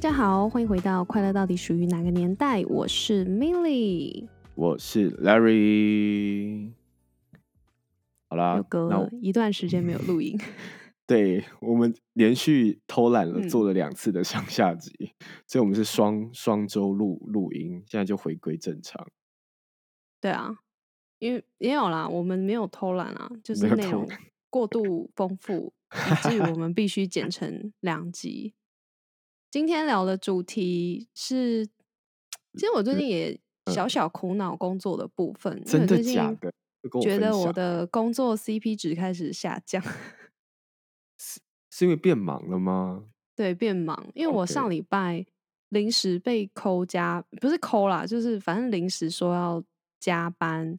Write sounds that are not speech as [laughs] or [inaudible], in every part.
家好，欢迎回到《快乐到底属于哪个年代》，我是 Milly。我是 Larry。好啦，有隔了一段时间没有录音，[laughs] 对我们连续偷懒了，做了两次的上下集，所以我们是双双周录录音，现在就回归正常。对啊，因为也有啦，我们没有偷懒啊，就是内容过度丰富，以至于我们必须剪成两集。今天聊的主题是，其实我最近也小小苦恼工作的部分，真的假的？觉得我的工作 CP 值开始下降，是是因为变忙了吗？对，变忙，因为我上礼拜临时被扣加，不是扣啦，就是反正临时说要加班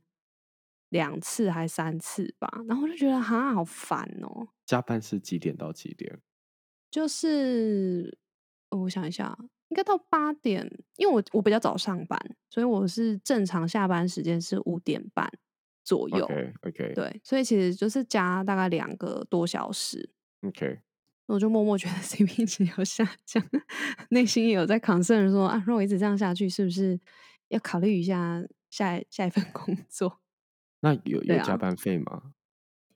两次还三次吧，然后我就觉得哈好烦哦。加班是几点到几点？就是。我想一下，应该到八点，因为我我比较早上班，所以我是正常下班时间是五点半左右。OK，对，所以其实就是加大概两个多小时。OK，我就默默觉得 [laughs] CP 值有下降，内心也有在 concern 说啊，如果一直这样下去，是不是要考虑一下下下一份工作？[laughs] 那有有加班费吗？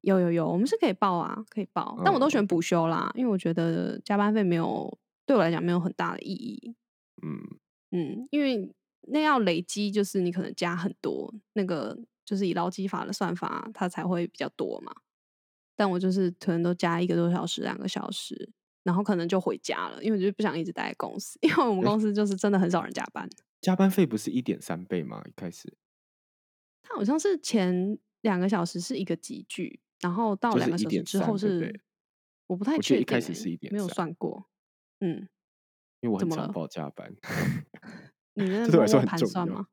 有有有，我们是可以报啊，可以报，但我都选补休啦，因为我觉得加班费没有。对我来讲没有很大的意义，嗯嗯，因为那要累积，就是你可能加很多，那个就是以劳基法的算法，它才会比较多嘛。但我就是可能都加一个多小时、两个小时，然后可能就回家了，因为我就不想一直待在公司，[laughs] 因为我们公司就是真的很少人加班。加班费不是一点三倍吗？一开始，它好像是前两个小时是一个集聚，然后到两个小时之后是，我不太确定，一开始是一点，没有算过。嗯，因为我很常报加班，[laughs] 你们在做盘算吗？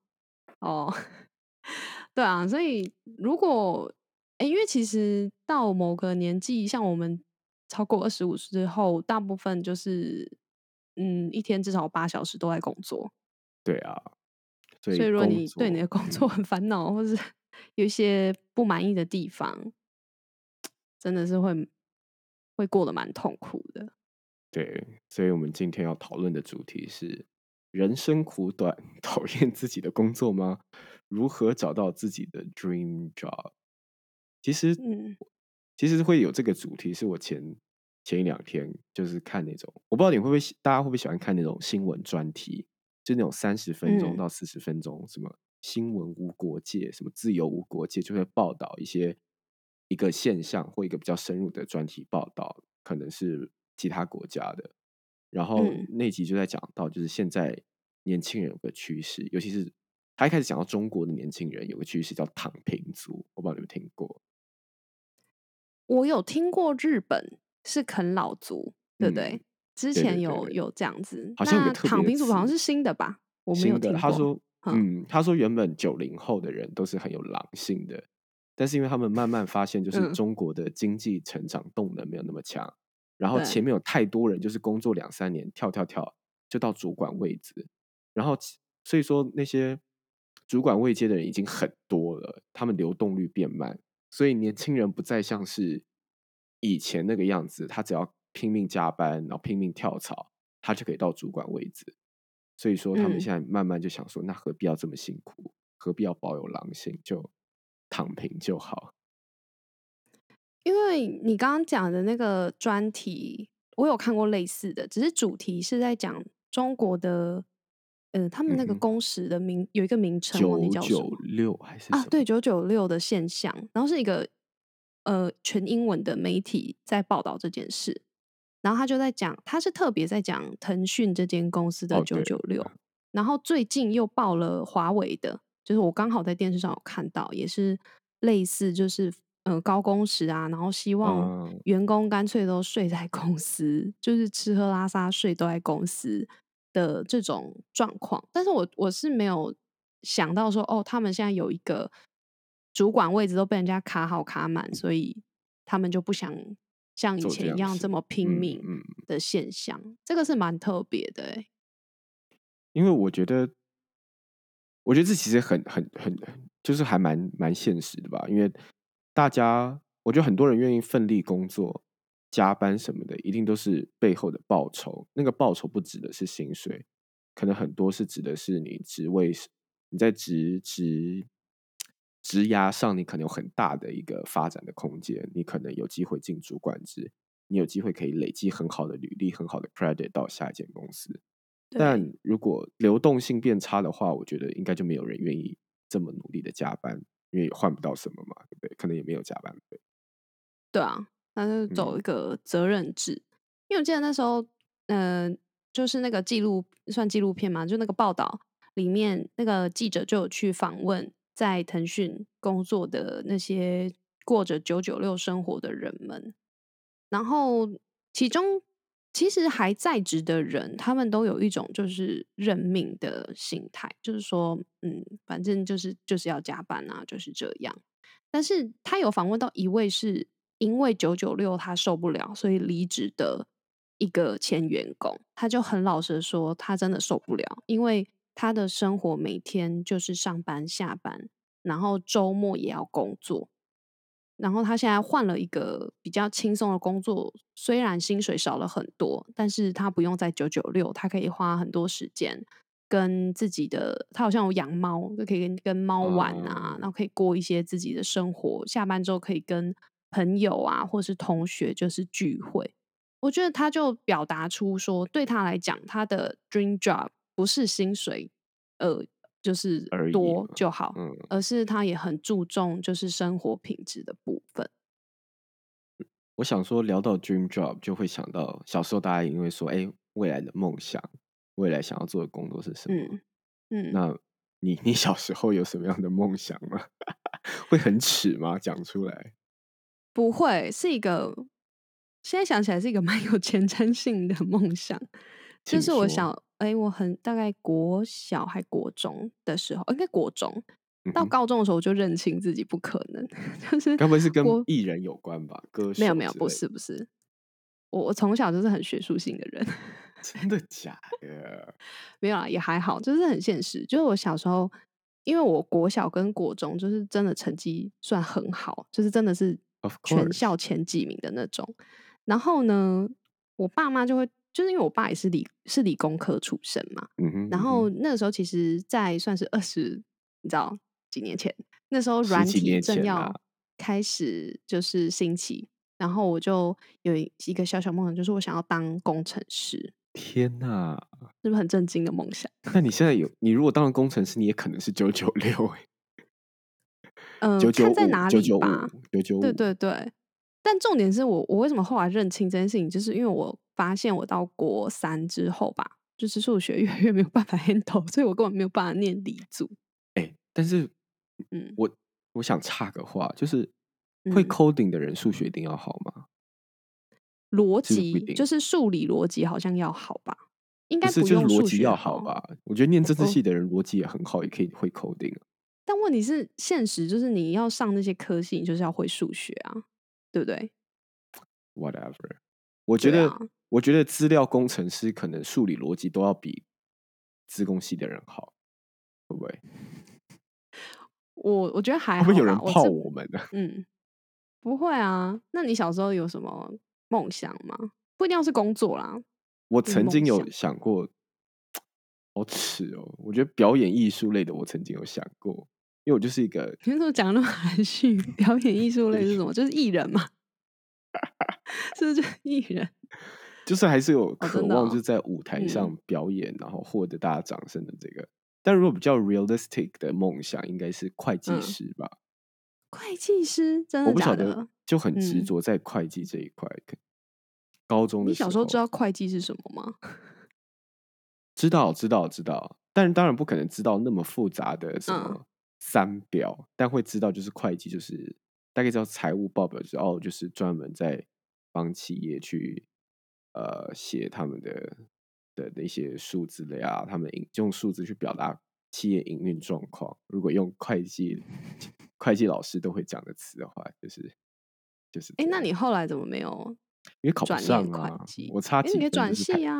哦，[laughs] 对啊，所以如果哎，因为其实到某个年纪，像我们超过二十五之后，大部分就是嗯，一天至少八小时都在工作。对啊，所以如果你对你的工作很烦恼，或是 [laughs] 有一些不满意的地方，[tsk] 真的是会会过得蛮痛苦的。对，所以我们今天要讨论的主题是：人生苦短，讨厌自己的工作吗？如何找到自己的 dream job？其实，嗯，其实会有这个主题，是我前前一两天就是看那种，我不知道你会不会，大家会不会喜欢看那种新闻专题，就那种三十分钟到四十分钟，什么新闻无国界，什么自由无国界，就会报道一些一个现象或一个比较深入的专题报道，可能是。其他国家的，然后那集就在讲到，就是现在年轻人有个趋势，尤其是他一开始讲到中国的年轻人有个趋势叫躺平族，我不知道你们听过。我有听过日本是啃老族，对不对？之前有有这样子，好像有躺平族好像是新的吧？我没有听过。他说，嗯，他说原本九零后的人都是很有狼性的，但是因为他们慢慢发现，就是中国的经济成长动能没有那么强。然后前面有太多人，就是工作两三年，跳跳跳就到主管位置，然后所以说那些主管位阶的人已经很多了，他们流动率变慢，所以年轻人不再像是以前那个样子，他只要拼命加班，然后拼命跳槽，他就可以到主管位置。所以说他们现在慢慢就想说，那何必要这么辛苦？何必要保有狼性？就躺平就好。因为你刚刚讲的那个专题，我有看过类似的，只是主题是在讲中国的，呃，他们那个工时的名有一个名称，九九六还是啊？对，九九六的现象，然后是一个呃全英文的媒体在报道这件事，然后他就在讲，他是特别在讲腾讯这间公司的九九六，然后最近又报了华为的，就是我刚好在电视上有看到，也是类似，就是。呃，高工时啊，然后希望员工干脆都睡在公司，就是吃喝拉撒睡都在公司，的这种状况。但是我我是没有想到说，哦，他们现在有一个主管位置都被人家卡好卡满，所以他们就不想像以前一样这么拼命的现象。这个是蛮特别的，哎。因为我觉得，我觉得这其实很很很，就是还蛮蛮现实的吧。因为大家，我觉得很多人愿意奋力工作、加班什么的，一定都是背后的报酬。那个报酬不指的是薪水，可能很多是指的是你职位，你在职职职涯上，你可能有很大的一个发展的空间，你可能有机会进主管职，你有机会可以累积很好的履历、很好的 credit 到下一间公司。但如果流动性变差的话，我觉得应该就没有人愿意这么努力的加班，因为也换不到什么嘛，对不对？可能也没有加班费。对啊，那就走一个责任制。因为我记得那时候，嗯，就是那个记录算纪录片嘛，就那个报道里面，那个记者就有去访问在腾讯工作的那些过着九九六生活的人们，然后其中。其实还在职的人，他们都有一种就是认命的心态，就是说，嗯，反正就是就是要加班啊，就是这样。但是他有访问到一位是因为九九六他受不了，所以离职的一个前员工，他就很老实说，他真的受不了，因为他的生活每天就是上班下班，然后周末也要工作。然后他现在换了一个比较轻松的工作，虽然薪水少了很多，但是他不用在九九六，他可以花很多时间跟自己的，他好像有养猫，就可以跟跟猫玩啊，然后可以过一些自己的生活。下班之后可以跟朋友啊，或是同学就是聚会。我觉得他就表达出说，对他来讲，他的 dream job 不是薪水，呃。就是多就好，而是他也很注重就是生活品质的部分。我想说，聊到 dream job，就会想到小时候大家因为说，哎，未来的梦想，未来想要做的工作是什么？嗯，那你你小时候有什么样的梦想吗？[laughs] 会很耻吗？讲出来？不会，是一个现在想起来是一个蛮有前瞻性的梦想，就是我想。哎，我很大概国小还国中的时候，应该国中到高中的时候，我就认清自己不可能，[laughs] 就是该不会是跟艺人有关吧？歌手没有没有，不是不是，我我从小就是很学术性的人，[laughs] 真的假的？[laughs] 没有啊，也还好，就是很现实。就是我小时候，因为我国小跟国中就是真的成绩算很好，就是真的是全校前几名的那种。然后呢，我爸妈就会。就是因为我爸也是理是理工科出身嘛，然后那个时候其实，在算是二十，你知道几年前，那时候软体正要开始就是兴起，然后我就有一个小小梦想，就是我想要当工程师。天哪，是不是很震惊的梦想？那你现在有，你如果当了工程师，你也可能是九九六哎，嗯，看在哪里吧，九九五，对对对。但重点是我，我为什么后来认清这件事情，就是因为我发现我到国三之后吧，就是数学 [laughs] 越来越没有办法 handle，所以我根本没有办法念理组。哎，但是，嗯，我我想插个话，就是会 coding 的人数学一定要好吗？逻辑就是数理逻辑好像要好吧？应该不用逻辑要好吧？我觉得念政治系的人逻辑也很好，也可以会 coding。但问题是，现实就是你要上那些科系，你就是要会数学啊。对不对？Whatever，我觉得，我觉得资料工程师可能数理逻辑都要比资工系的人好，会不会？[laughs] 我我觉得还会有人泡我们呢。[laughs] 嗯，不会啊。那你小时候有什么梦想吗？不一定要是工作啦。我曾经有想过，[tsk] 好耻哦！我觉得表演艺术类的，我曾经有想过。因为我就是一个，你怎么讲那么含蓄？[laughs] 表演艺术类是什么？就是艺人嘛，[laughs] 是不是就艺人？[laughs] 就是还是有渴望，就是在舞台上表演，然后获得大家掌声的这个。但如果比较 realistic 的梦想，应该是会计师吧？会计师真的？我不晓得，就很执着在会计这一块。高中的你小时候知道会计是什么吗？知道，知道，知道。但是当然不可能知道那么复杂的什么。三表，但会知道就是会计，就是大概知道财务报表之后，就是专门在帮企业去呃写他们的的那些数字类啊，他们用数字去表达企业营运状况。如果用会计会计老师都会讲的词的话，就是就是。哎，那你后来怎么没有？因为考不上啊，我差几分转系啊，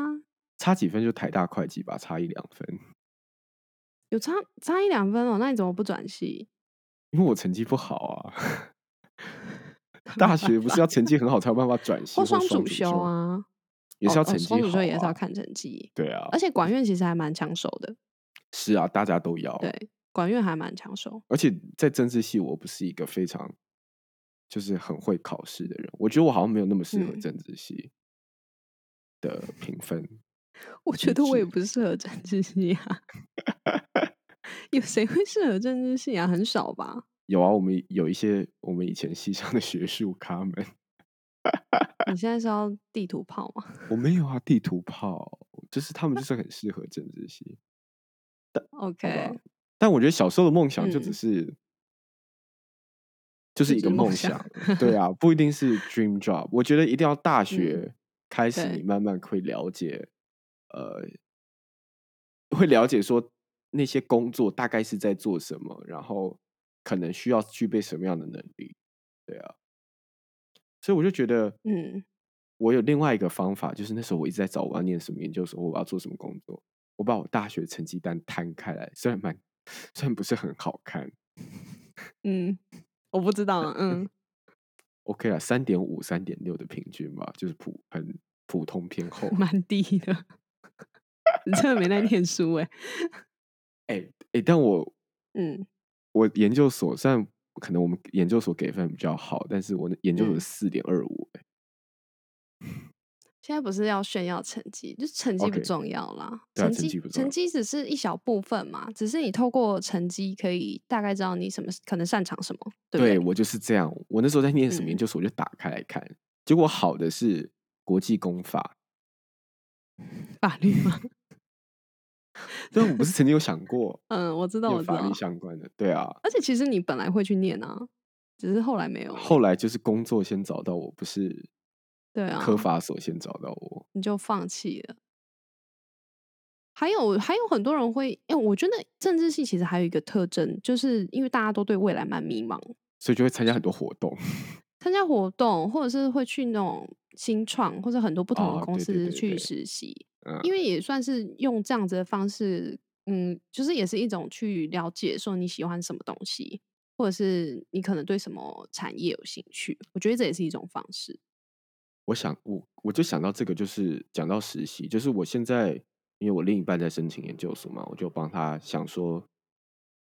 差几分就台大会计吧，差一两分。有差差一两分哦，那你怎么不转系？因为我成绩不好啊。[laughs] 大学不是要成绩很好才有办法转系或双主修啊？也是要成绩好，双主修也是要看成绩。对啊，而且管院其实还蛮抢手的。是啊，大家都要。对，管院还蛮抢手。而且在政治系，我不是一个非常就是很会考试的人，我觉得我好像没有那么适合政治系的评分。我觉得我也不适合政治系啊。[laughs] 有谁会适合政治系啊？很少吧。有啊，我们有一些我们以前系上的学术咖们。你现在是要 [laughs] 地图炮吗？我没有啊，地图炮就是他们就是很适合政治系。[laughs] OK，但我觉得小时候的梦想就只是就是一个梦想，对啊，不一定是 dream job。我觉得一定要大学开始，你慢慢会了解，呃，会了解说那些工作大概是在做什么，然后。可能需要具备什么样的能力？对啊，所以我就觉得，嗯，我有另外一个方法，就是那时候我一直在找我要念什么研究所，我要做什么工作。我把我大学成绩单摊开来，虽然蛮，[laughs] 虽然不是很好看，嗯，我不知道，嗯，[laughs] OK 了，三点五、三点六的平均吧，就是普很普通偏厚，蛮低的。你真的没在念书哎？哎哎，但我，嗯。我研究所虽然可能我们研究所给分比较好，但是我的研究所四点二五哎。[laughs] 现在不是要炫耀成绩，就是成绩不重要啦。成绩成绩只是一小部分嘛，只是你透过成绩可以大概知道你什么可能擅长什么。对我就是这样。我那时候在念什么研究所，我就打开来看，结果好的是国际公法，[laughs] 法律吗？但我不是曾经有想过，[laughs] 嗯，我知道，我法律相关的，对啊。而且其实你本来会去念啊，只是后来没有。后来就是工作先找到我，不是对啊，科法所先找到我，你就放弃了。还有还有很多人会，哎，我觉得政治系其实还有一个特征，就是因为大家都对未来蛮迷茫，所以就会参加很多活动，[laughs] 参加活动，或者是会去那种新创或者很多不同的公司去实习。因为也算是用这样子的方式，嗯，就是也是一种去了解说你喜欢什么东西，或者是你可能对什么产业有兴趣。我觉得这也是一种方式。我想，我我就想到这个，就是讲到实习，就是我现在因为我另一半在申请研究所嘛，我就帮他想说，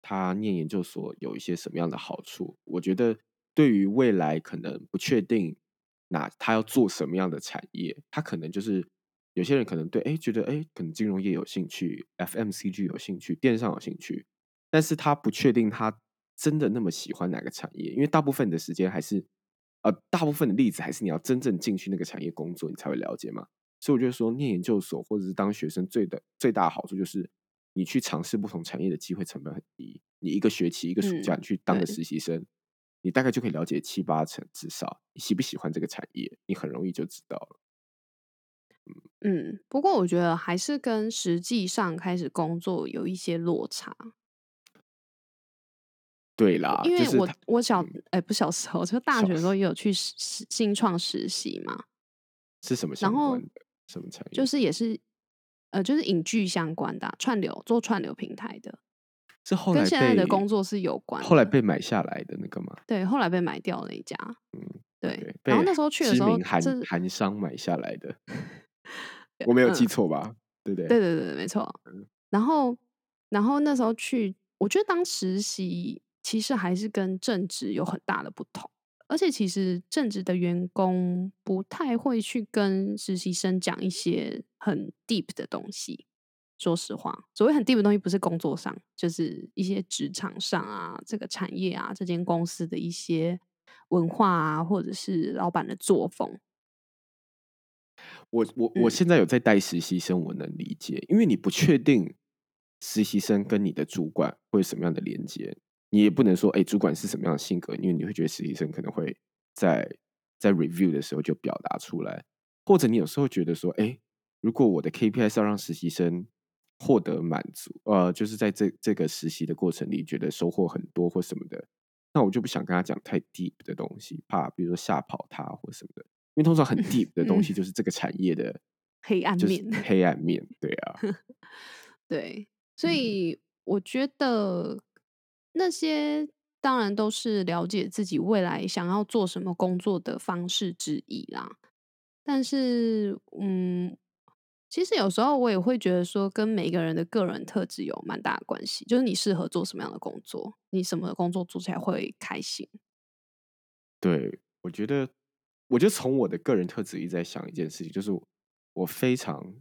他念研究所有一些什么样的好处。我觉得对于未来可能不确定，哪他要做什么样的产业，他可能就是。有些人可能对哎觉得哎可能金融业有兴趣，FMCG 有兴趣，电商有兴趣，但是他不确定他真的那么喜欢哪个产业，因为大部分的时间还是呃大部分的例子还是你要真正进去那个产业工作，你才会了解嘛。所以我觉得说念研究所或者是当学生最的最大的好处就是你去尝试不同产业的机会成本很低，你一个学期一个暑假你去当个实习生，你大概就可以了解七八成，至少你喜不喜欢这个产业，你很容易就知道了。嗯，不过我觉得还是跟实际上开始工作有一些落差。对啦，因为我我小哎不小时候，就大学的时候也有去实新创实习嘛。是什么相关的？什么产业？就是也是呃，就是影剧相关的串流，做串流平台的。是后来跟现在的工作是有关。后来被买下来的那个吗？对，后来被买掉那一家。嗯，对。然后那时候去的时候，韩韩商买下来的。我没有记错吧？对不对？对对对，没错。然后，然后那时候去，我觉得当实习其实还是跟正职有很大的不同。而且，其实正职的员工不太会去跟实习生讲一些很 deep 的东西。说实话，所谓很 deep 的东西，不是工作上，就是一些职场上啊，这个产业啊，这间公司的一些文化啊，或者是老板的作风。我我我现在有在带实习生，我能理解，因为你不确定实习生跟你的主管会有什么样的连接，你也不能说，哎，主管是什么样的性格，因为你会觉得实习生可能会在在 review 的时候就表达出来，或者你有时候觉得说，哎如果我的 KPI 是要让实习生获得满足，呃，就是在这这个实习的过程里觉得收获很多或什么的，那我就不想跟他讲太 deep 的东西，怕比如说吓跑他或什么的。因为通常很 [laughs] deep 的东西就是这个产业的黑暗面，黑暗面，对啊，[laughs] 对，所以我觉得那些当然都是了解自己未来想要做什么工作的方式之一啦。但是，嗯，其实有时候我也会觉得说，跟每个人的个人特质有蛮大的关系，就是你适合做什么样的工作，你什么工作做起来会开心。对，我觉得。我就从我的个人特质一直在想一件事情，就是我非常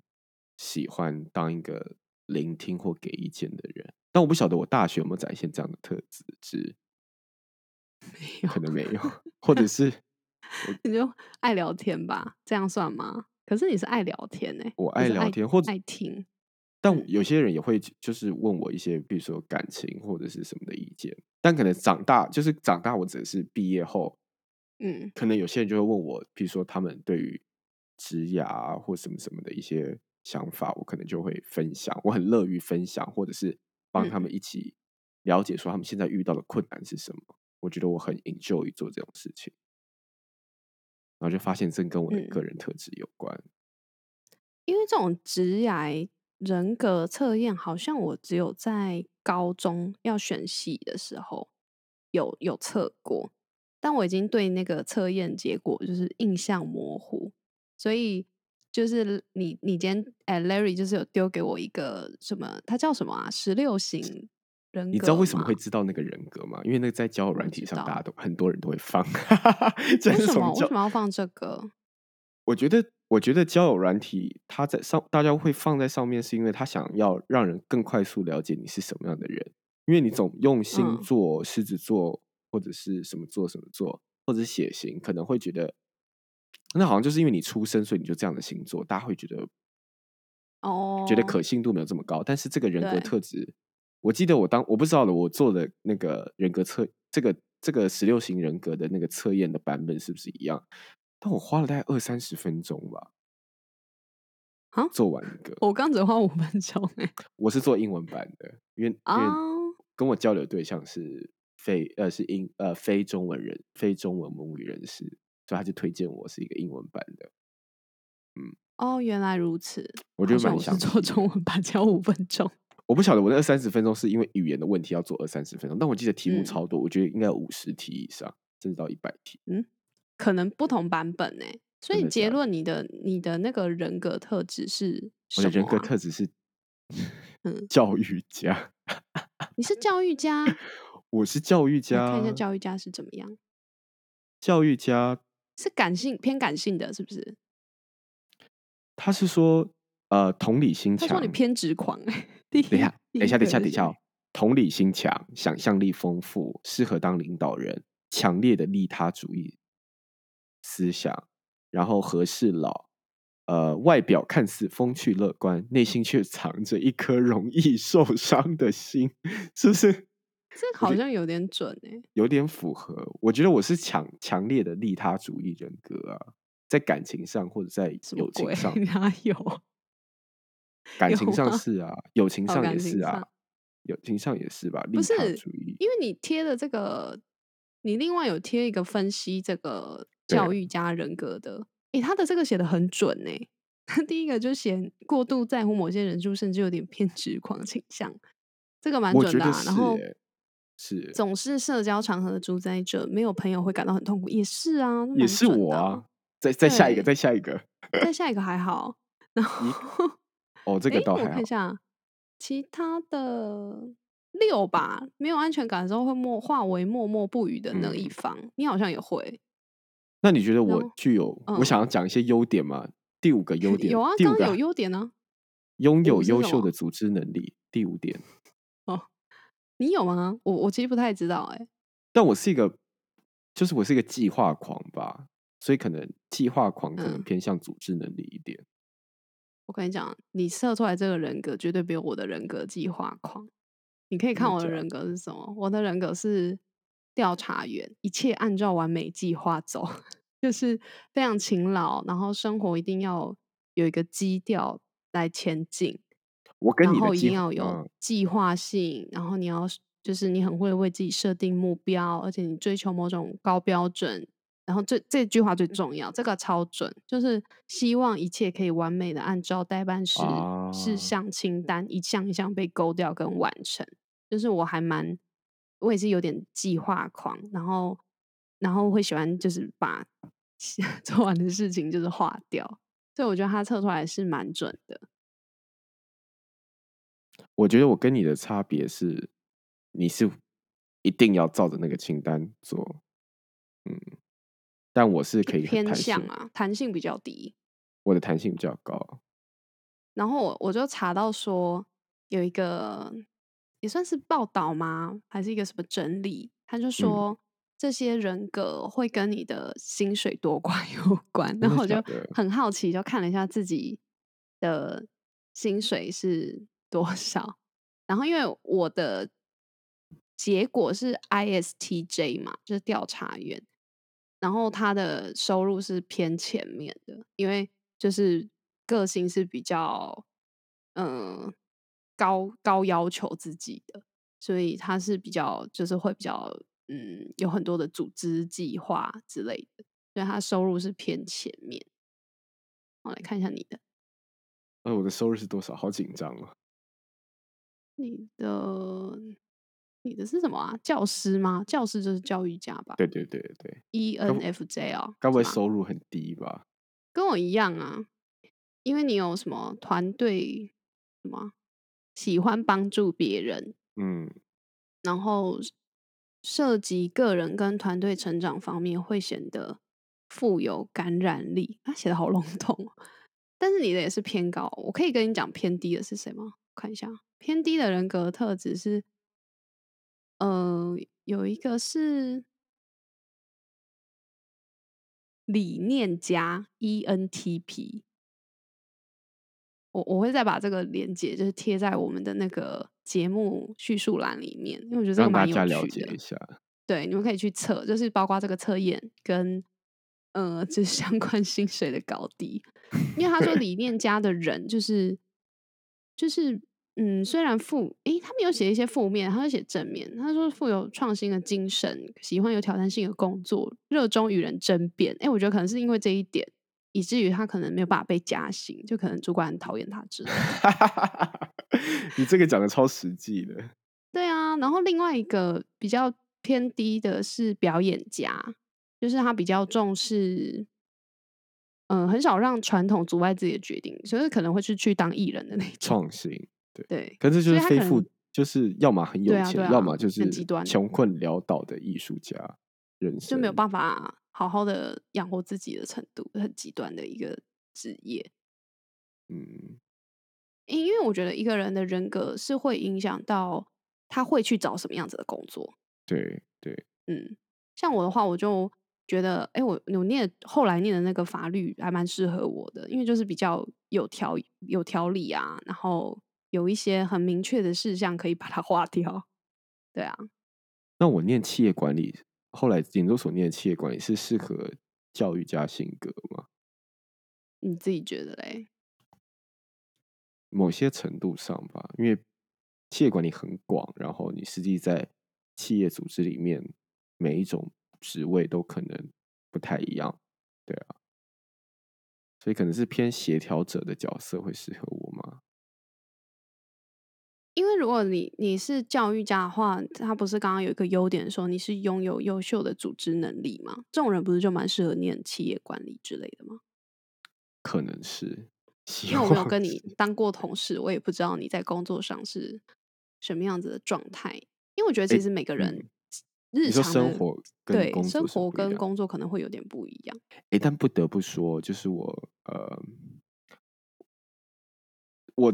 喜欢当一个聆听或给意见的人，但我不晓得我大学有没有展现这样的特质，[laughs] 没有，可能没有，或者是你就爱聊天吧，这样算吗？可是你是爱聊天呢，我爱聊天或者爱听，但有些人也会就是问我一些，比如说感情或者是什么的意见，但可能长大就是长大，我只是毕业后。嗯，可能有些人就会问我，比如说他们对于职涯或什么什么的一些想法，我可能就会分享，我很乐于分享，或者是帮他们一起了解说他们现在遇到的困难是什么。我觉得我很 enjoy 做这种事情，然后就发现这跟我的个人特质有关。因为这种职涯人格测验，好像我只有在高中要选系的时候有有测过。但我已经对那个测验结果就是印象模糊，所以就是你你今天哎，Larry 就是有丢给我一个什么，他叫什么啊？十六型人格。你知道为什么会知道那个人格吗？因为那个在交友软体上，大家都很多人都会放。[laughs] 为什么为什么要放这个？我觉得，我觉得交友软体它在上，大家会放在上面，是因为他想要让人更快速了解你是什么样的人。因为你总用星座、狮子座。或者是什么做什么做，或者是血型，可能会觉得那好像就是因为你出生，所以你就这样的星座，大家会觉得哦，觉得可信度没有这么高。但是这个人格特质，我记得我当我不知道了，我做的那个人格测，这个这个十六型人格的那个测验的版本是不是一样？但我花了大概二三十分钟吧，啊，做完一个，我刚只花五分钟哎，[laughs] 我是做英文版的，因为因为跟我交流对象是。非呃是英呃非中文人非中文母语人士，所以他就推荐我是一个英文版的。嗯，哦，原来如此。我觉得蛮想做中文版，只要五分钟。我不晓得我那二三十分钟是因为语言的问题要做二三十分钟，但我记得题目超多，我觉得应该五十题以上，甚至到一百题。嗯，可能不同版本呢。所以结论，你的你的那个人格特质是我的人格特质是嗯 [laughs] 教育家。你是教育家。我是教育家，看一下教育家是怎么样。教育家是感性偏感性的，是不是？他是说，呃，同理心强。他说你偏执狂。[laughs] 等一下，等一下，等一下，等一下。同理心强，想象力丰富，适合当领导人，强烈的利他主义思想，然后和事佬。呃，外表看似风趣乐观，内心却藏着一颗容易受伤的心，是不是？这好像有点准哎，有点符合。我觉得我是强强烈的利他主义人格啊，在感情上或者在友情上，[laughs] 哪有？感情上是啊，友情上也是啊，友情上也是吧？利他主义，因为你贴的这个，你另外有贴一个分析这个教育家人格的，哎，他的这个写的很准哎。[laughs] 他第一个就写过度在乎某些人数，甚至有点偏执狂倾向，这个蛮准的。然后。是总是社交场合的主宰者，没有朋友会感到很痛苦，也是啊，也是我啊。再再下一个，再下一个，再 [laughs] 下一个还好。然后哦，这个倒还好。我看一下其他的六吧，没有安全感的时候会默化为默默不语的那一方。你好像也会。那你觉得我具有？我想要讲一些优点吗？第五个优 [laughs] 点有啊，第五个有优点呢，拥有优秀的组织能力。第五点。你有吗？我我其实不太知道哎。但我是一个，就是我是一个计划狂吧，所以可能计划狂可能偏向组织能力一点。我跟你讲，你测出来这个人格绝对比我的人格计划狂。你可以看我的人格是什么？我的人格是调查员，一切按照完美计划走，[laughs] 就是非常勤劳，然后生活一定要有一个基调来前进。我跟你的一定要有计划性，然后你要就是你很会为自己设定目标，而且你追求某种高标准。然后这这句话最重要，这个超准，就是希望一切可以完美的按照代办事事项清单一项一项被勾掉跟完成。就是我还蛮，我也是有点计划狂，然后然后会喜欢就是把 [laughs] 做完的事情就是划掉，所以我觉得他测出来是蛮准的。我觉得我跟你的差别是，你是一定要照着那个清单做，嗯，但我是可以偏向啊，弹性比较低，我的弹性比较高。然后我我就查到说有一个也算是报道吗？还是一个什么整理？他就说这些人格会跟你的薪水多寡 [laughs] 有关。然后我就很好奇，就看了一下自己的薪水是。多少？然后因为我的结果是 ISTJ 嘛，就是调查员，然后他的收入是偏前面的，因为就是个性是比较嗯高高要求自己的，所以他是比较就是会比较嗯有很多的组织计划之类的，所以他收入是偏前面。我来看一下你的，呃，我的收入是多少？好紧张啊！你的你的是什么啊？教师吗？教师就是教育家吧？对对对对，ENFJ 哦，该不会收入很低吧？跟我一样啊，因为你有什么团队什么喜欢帮助别人，嗯，然后涉及个人跟团队成长方面会显得富有感染力。啊，写的好笼统，[laughs] 但是你的也是偏高，我可以跟你讲偏低的是谁吗？看一下。偏低的人格特质是，呃，有一个是理念家 ENTP，我我会再把这个连接就是贴在我们的那个节目叙述栏里面，因为我觉得这个蛮有趣的。对，你们可以去测，就是包括这个测验跟呃，就是相关薪水的高低，因为他说理念家的人就是就是。嗯，虽然负，诶，他没有写一些负面，他就写正面。他说富有创新的精神，喜欢有挑战性的工作，热衷与人争辩。诶，我觉得可能是因为这一点，以至于他可能没有办法被加薪，就可能主管很讨厌他之类的。[laughs] 你这个讲的超实际的。对啊，然后另外一个比较偏低的是表演家，就是他比较重视，嗯，很少让传统阻碍自己的决定，所以可能会是去当艺人的那种创新。对，可是就是非富，就是要么很有钱，要么就是穷困潦倒的艺术家人生，就没有办法好好的养活自己的程度，很极端的一个职业。嗯，因因为我觉得一个人的人格是会影响到他会去找什么样子的工作。对对，嗯，像我的话，我就觉得，哎，我我念后来念的那个法律还蛮适合我的，因为就是比较有条有条理啊，然后。有一些很明确的事项可以把它划掉，对啊。那我念企业管理，后来研究所念企业管理是适合教育家性格吗？你自己觉得嘞？某些程度上吧，因为企业管理很广，然后你实际在企业组织里面，每一种职位都可能不太一样，对啊。所以可能是偏协调者的角色会适合我吗？因为如果你你是教育家的话，他不是刚刚有一个优点说你是拥有优秀的组织能力吗？这种人不是就蛮适合念企业管理之类的吗？可能是，[laughs] 因为我没有跟你当过同事，我也不知道你在工作上是什么样子的状态。因为我觉得其实每个人日常生活对生活跟工作可能会有点不一样。哎，但不得不说，就是我呃，我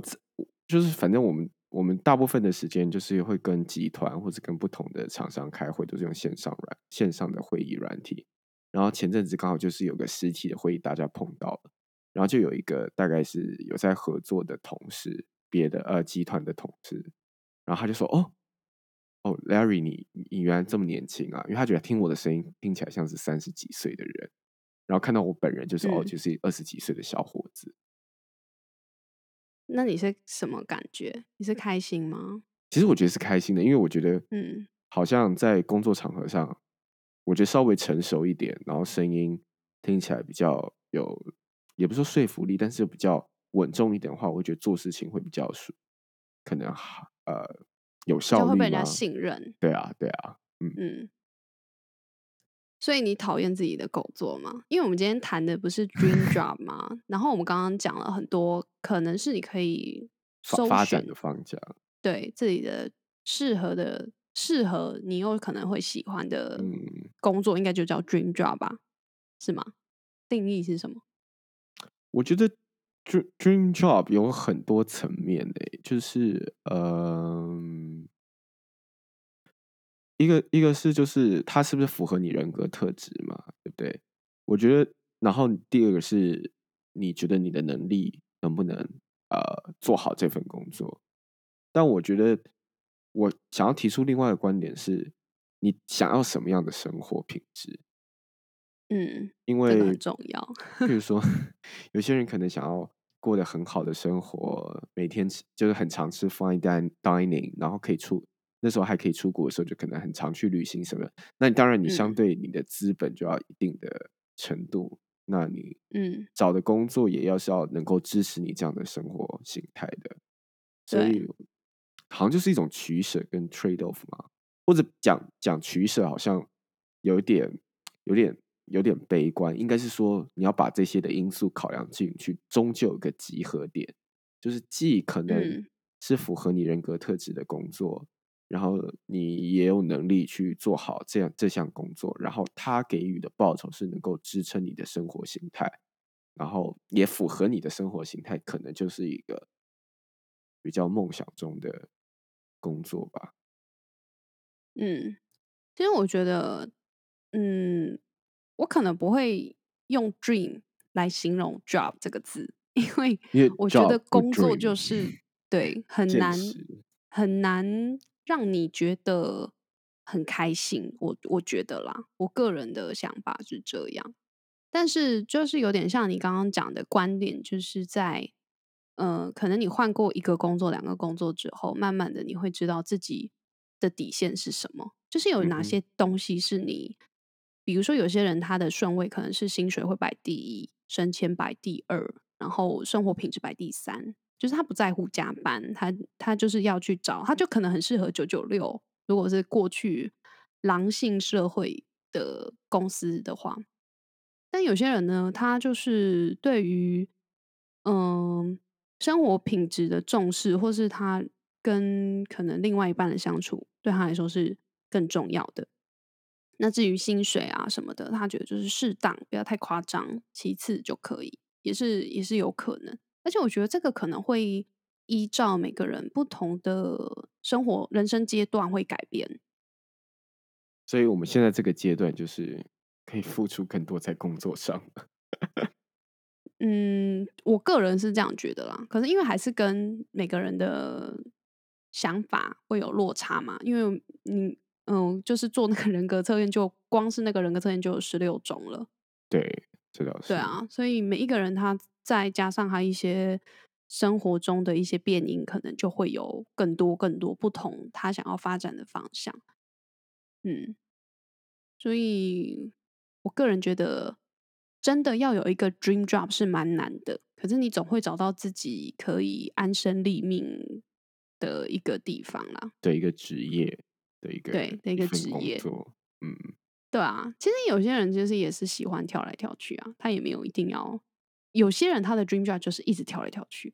就是反正我们。我们大部分的时间就是会跟集团或者跟不同的厂商开会，都是用线上软线上的会议软体。然后前阵子刚好就是有个实体的会议，大家碰到了，然后就有一个大概是有在合作的同事，别的呃集团的同事，然后他就说：“哦哦，Larry，你你原来这么年轻啊！”因为他觉得听我的声音听起来像是三十几岁的人，然后看到我本人就是哦，就是二十几岁的小伙子。那你是什么感觉？你是开心吗？其实我觉得是开心的，因为我觉得，嗯，好像在工作场合上，我觉得稍微成熟一点，然后声音听起来比较有，也不说说服力，但是比较稳重一点的话，我会觉得做事情会比较顺，可能呃有效率会被人家信任。对啊，对啊，嗯嗯。所以你讨厌自己的工作吗？因为我们今天谈的不是 [laughs] dream job 吗？然后我们刚刚讲了很多，可能是你可以发展的方向，对自己的适合的、适合你又可能会喜欢的工作，应该就叫 dream job 吧？是吗？定义是什么？我觉得 dream dream job 有很多层面诶，就是嗯。一个一个是就是他是不是符合你人格特质嘛，对不对？我觉得，然后第二个是你觉得你的能力能不能呃做好这份工作？但我觉得我想要提出另外的观点是，你想要什么样的生活品质？嗯，因为很重要。比如说，[laughs] 有些人可能想要过得很好的生活，每天吃就是很常吃 fine dining，然后可以出。那时候还可以出国的时候，就可能很常去旅行什么。那你当然，你相对你的资本就要一定的程度。那你嗯找的工作也要是要能够支持你这样的生活形态的。所以好像就是一种取舍跟 trade off 嘛，或者讲讲取舍，好像有点有点有点悲观。应该是说你要把这些的因素考量进去，终究有个集合点，就是既可能是符合你人格特质的工作。然后你也有能力去做好这样这项工作，然后他给予的报酬是能够支撑你的生活形态，然后也符合你的生活形态，可能就是一个比较梦想中的工作吧。嗯，其实我觉得，嗯，我可能不会用 dream 来形容 job 这个字，[laughs] 因为我觉得工作就是对 [laughs] 很难很难。让你觉得很开心，我我觉得啦，我个人的想法是这样。但是就是有点像你刚刚讲的观点，就是在呃，可能你换过一个工作、两个工作之后，慢慢的你会知道自己的底线是什么，就是有哪些东西是你，比如说有些人他的顺位可能是薪水会摆第一，升迁摆第二，然后生活品质摆第三。就是他不在乎加班，他他就是要去找，他就可能很适合九九六。如果是过去狼性社会的公司的话，但有些人呢，他就是对于嗯生活品质的重视，或是他跟可能另外一半的相处，对他来说是更重要的。那至于薪水啊什么的，他觉得就是适当，不要太夸张，其次就可以，也是也是有可能。而且我觉得这个可能会依照每个人不同的生活、人生阶段会改变。所以我们现在这个阶段就是可以付出更多在工作上。[laughs] 嗯，我个人是这样觉得啦。可是因为还是跟每个人的想法会有落差嘛。因为你嗯，就是做那个人格测验，就光是那个人格测验就有十六种了。对，这倒是。对啊，所以每一个人他。再加上他一些生活中的一些变因，可能就会有更多更多不同他想要发展的方向。嗯，所以我个人觉得，真的要有一个 dream job 是蛮难的。可是你总会找到自己可以安身立命的一个地方啦。对，一个职业的一个对的一个职业。嗯，对啊，其实有些人其实也是喜欢跳来跳去啊，他也没有一定要。有些人他的 dream job 就是一直跳来跳去，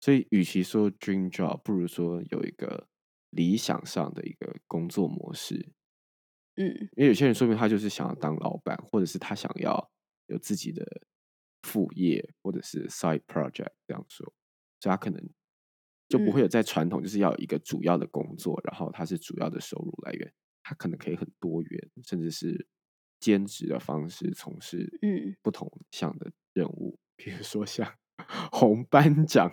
所以与其说 dream job，不如说有一个理想上的一个工作模式。嗯，因为有些人说明他就是想要当老板，或者是他想要有自己的副业，或者是 side project 这样说，所以他可能就不会有在传统就是要有一个主要的工作，然后他是主要的收入来源，他可能可以很多元，甚至是。兼职的方式从事嗯不同项的任务，比如说像 [laughs] 红班长，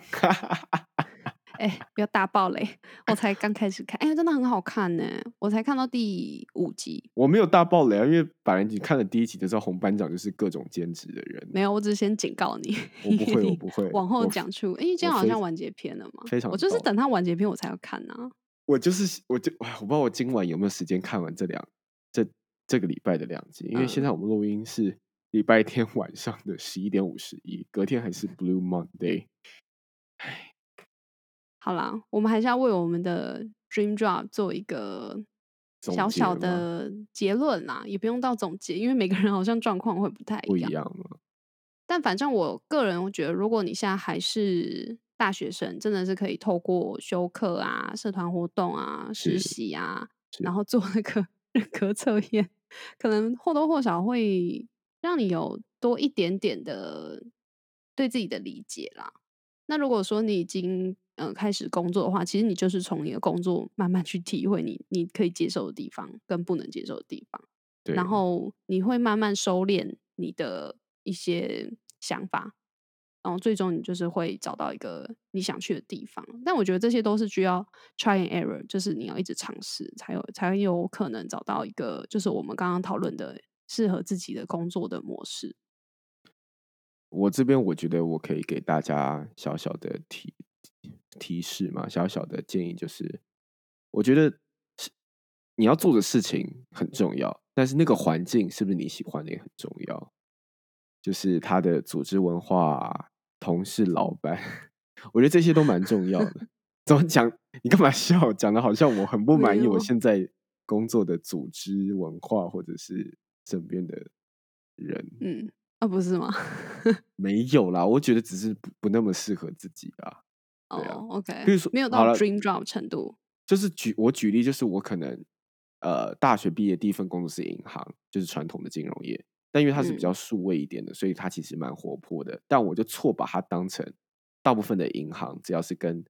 [laughs] 哎，不要大爆雷！我才刚开始看，哎，真的很好看呢。我才看到第五集，我没有大爆雷啊，因为本来你看了第一集就知道红班长就是各种兼职的人。没有，我只是先警告你。我不会，我不 [laughs] 会。往后讲出，因为，今天好像完结篇了嘛？非常。我就是等他完结篇我才要看呢。我就是，我就，我不知道我今晚有没有时间看完这两这这个礼拜的两集，因为现在我们录音是礼拜天 [laughs] 晚上的十一点五十一，隔天还是 Blue Monday。唉。好啦，我们还是要为我们的 Dream Job 做一个小小的结论啦，也不用到总结，因为每个人好像状况会不太一样。不一样但反正我个人我觉得，如果你现在还是大学生，真的是可以透过修课啊、社团活动啊、实习啊，然后做那个 [laughs] 人格测验，可能或多或少会让你有多一点点的对自己的理解啦。那如果说你已经嗯，开始工作的话，其实你就是从你的工作慢慢去体会你你可以接受的地方跟不能接受的地方，然后你会慢慢收敛你的一些想法，然后最终你就是会找到一个你想去的地方。但我觉得这些都是需要 try and error，就是你要一直尝试，才有才有可能找到一个就是我们刚刚讨论的适合自己的工作的模式。我这边我觉得我可以给大家小小的提。提示嘛，小小的建议就是，我觉得你要做的事情很重要，但是那个环境是不是你喜欢的也很重要。就是他的组织文化、同事、老板，[laughs] 我觉得这些都蛮重要的。怎么讲？你干嘛笑？讲的好像我很不满意我现在工作的组织文化，或者是身边的人。嗯，啊，不是吗？[laughs] 没有啦，我觉得只是不不那么适合自己啊。哦，OK，比如说没有到 dream job 程度，就是举我举例，就是我可能呃大学毕业第一份工作是银行，就是传统的金融业，但因为它是比较数位一点的，所以它其实蛮活泼的。但我就错把它当成大部分的银行，只要是跟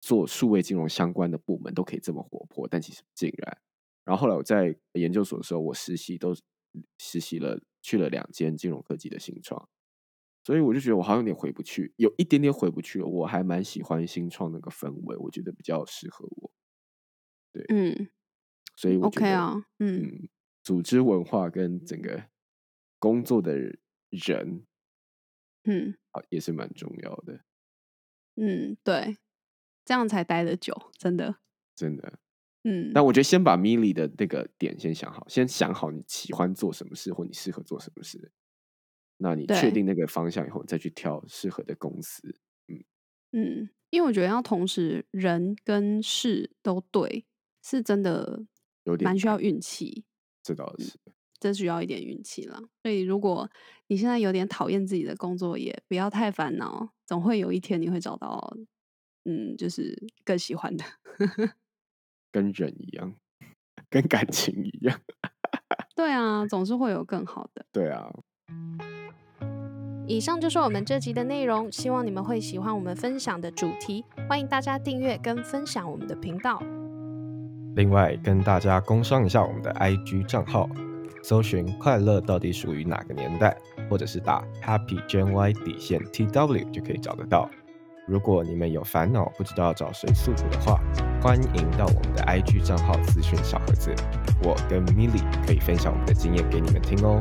做数位金融相关的部门都可以这么活泼，但其实不尽然。然后后来我在研究所的时候，我实习都实习了去了两间金融科技的新创。所以我就觉得我好像有点回不去，有一点点回不去了。我还蛮喜欢新创那个氛围，我觉得比较适合我。对，嗯，所以 OK 啊，嗯，组织文化跟整个工作的人，嗯，啊，也是蛮重要的。嗯，对，这样才待得久，真的，真的，嗯。但我觉得先把 Milly 的那个点先想好，先想好你喜欢做什么事，或你适合做什么事。那你确定那个方向以后，再去挑适合的公司。嗯嗯，因为我觉得要同时人跟事都对，是真的有点蛮需要运气。这倒是，这需要一点运气了。所以如果你现在有点讨厌自己的工作，也不要太烦恼，总会有一天你会找到，嗯，就是更喜欢的。[laughs] 跟人一样，[laughs] 跟感情一样。[laughs] 对啊，总是会有更好的。对啊。以上就是我们这集的内容，希望你们会喜欢我们分享的主题。欢迎大家订阅跟分享我们的频道。另外，跟大家工商一下我们的 IG 账号，搜寻“快乐到底属于哪个年代”，或者是打 “Happy Gen Y 底线 TW” 就可以找得到。如果你们有烦恼不知道找谁诉苦的话，欢迎到我们的 IG 账号咨询小盒子，我跟 Milly 可以分享我们的经验给你们听哦。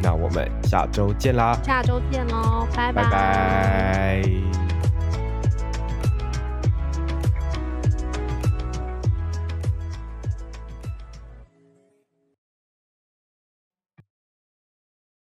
那我们下周见啦！下周见喽，拜拜。